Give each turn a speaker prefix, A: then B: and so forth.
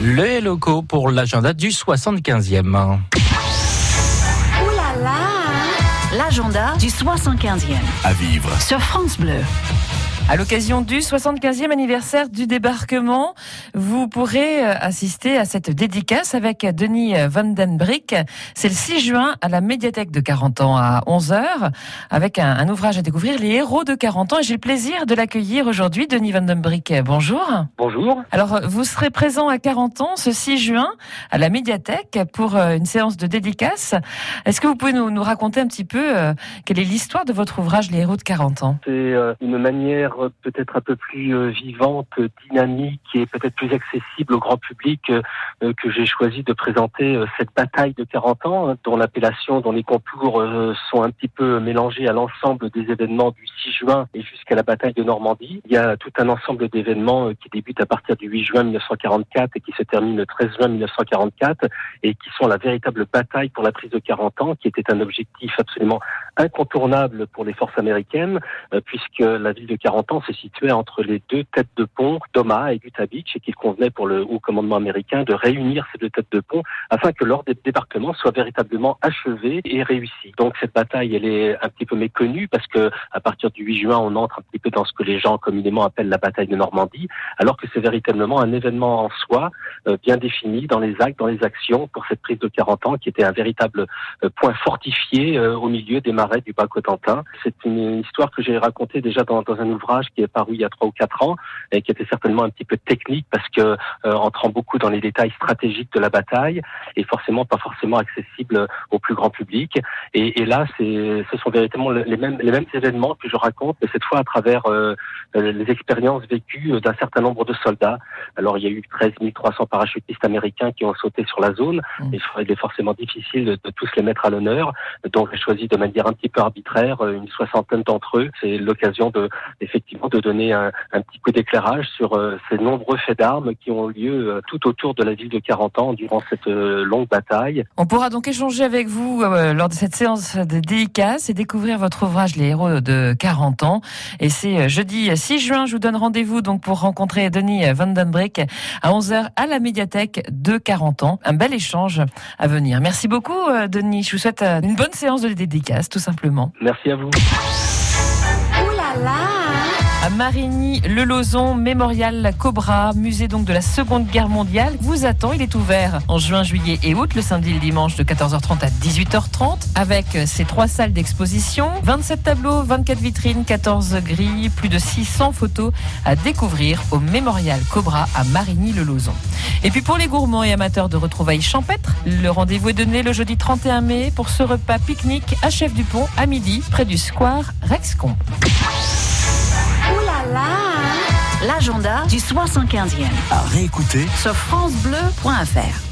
A: Les locaux pour l'agenda du 75e.
B: Ouh là là
C: L'agenda du 75e
D: À vivre.
C: sur France Bleu.
E: À l'occasion du 75e anniversaire du débarquement, vous pourrez euh, assister à cette dédicace avec Denis Vandenbrick. C'est le 6 juin à la médiathèque de 40 ans à 11h avec un, un ouvrage à découvrir, Les héros de 40 ans. Et j'ai le plaisir de l'accueillir aujourd'hui. Denis Vandenbrick, bonjour.
F: Bonjour.
E: Alors, vous serez présent à 40 ans ce 6 juin à la médiathèque pour euh, une séance de dédicace. Est-ce que vous pouvez nous, nous raconter un petit peu euh, quelle est l'histoire de votre ouvrage, Les héros de 40 ans?
F: C'est euh, une manière euh, peut-être un peu plus euh, vivante, euh, dynamique et peut-être plus accessible au grand public euh, que j'ai choisi de présenter cette bataille de 40 ans, hein, dont l'appellation, dont les contours sont un petit peu mélangés à l'ensemble des événements du 6 juin et jusqu'à la bataille de Normandie. Il y a tout un ensemble d'événements qui débutent à partir du 8 juin 1944 et qui se terminent le 13 juin 1944 et qui sont la véritable bataille pour la prise de 40 ans, qui était un objectif absolument incontournable pour les forces américaines, puisque la ville de 40 se situait entre les deux têtes de pont, Thomas et Utah Beach, et qu'il convenait pour le haut commandement américain de réunir ces deux têtes de pont afin que leur dé- débarquement soit véritablement achevé et réussi. Donc cette bataille, elle est un petit peu méconnue parce que à partir du 8 juin, on entre un petit peu dans ce que les gens communément appellent la bataille de Normandie, alors que c'est véritablement un événement en soi, euh, bien défini dans les actes, dans les actions pour cette prise de 40 ans, qui était un véritable euh, point fortifié euh, au milieu des marais du Bas-Cotentin. C'est une histoire que j'ai racontée déjà dans, dans un ouvrage qui est paru il y a trois ou quatre ans et qui était certainement un petit peu technique parce que euh, entrant beaucoup dans les détails stratégiques de la bataille et forcément pas forcément accessible au plus grand public. Et, et là, c'est, ce sont véritablement les mêmes, les mêmes événements que je raconte, mais cette fois à travers euh, les expériences vécues d'un certain nombre de soldats. Alors, il y a eu 13 300 parachutistes américains qui ont sauté sur la zone.
E: Mm.
F: Et il est forcément difficile de, de tous les mettre à l'honneur. Donc, j'ai choisi de manière un petit peu arbitraire euh, une soixantaine d'entre eux. C'est l'occasion de, effectivement, de donner un, un petit coup d'éclairage sur euh, ces nombreux faits d'armes qui ont lieu euh, tout autour de la ville de 40 ans durant cette euh, longue bataille.
E: On pourra donc échanger avec vous lors de cette séance de dédicace et découvrir votre ouvrage Les héros de 40 ans. Et c'est jeudi 6 juin, je vous donne rendez-vous donc pour rencontrer Denis Vandenbrick à 11h à la médiathèque de 40 ans. Un bel échange à venir. Merci beaucoup Denis, je vous souhaite une bonne séance de dédicace tout simplement.
F: Merci à vous.
B: Ouh là là
E: À Marigny, le Lozon, mémorial Cobra, musée donc de la Seconde Guerre mondiale, vous attend. Il est ouvert en juin, juillet et août, le samedi et le dimanche de 14h30 à 18h30, avec ses trois salles d'exposition, 27 tableaux, 24 vitrines, 14 grilles, plus de 600 photos à découvrir au mémorial Cobra à Marigny-le-Lozon. Et puis pour les gourmands et amateurs de retrouvailles champêtres, le rendez-vous est donné le jeudi 31 mai pour ce repas pique-nique à Chef du Pont à midi, près du square Rexcomp.
B: Là
C: L'agenda du 75e
D: À réécouter
C: sur francebleu.fr.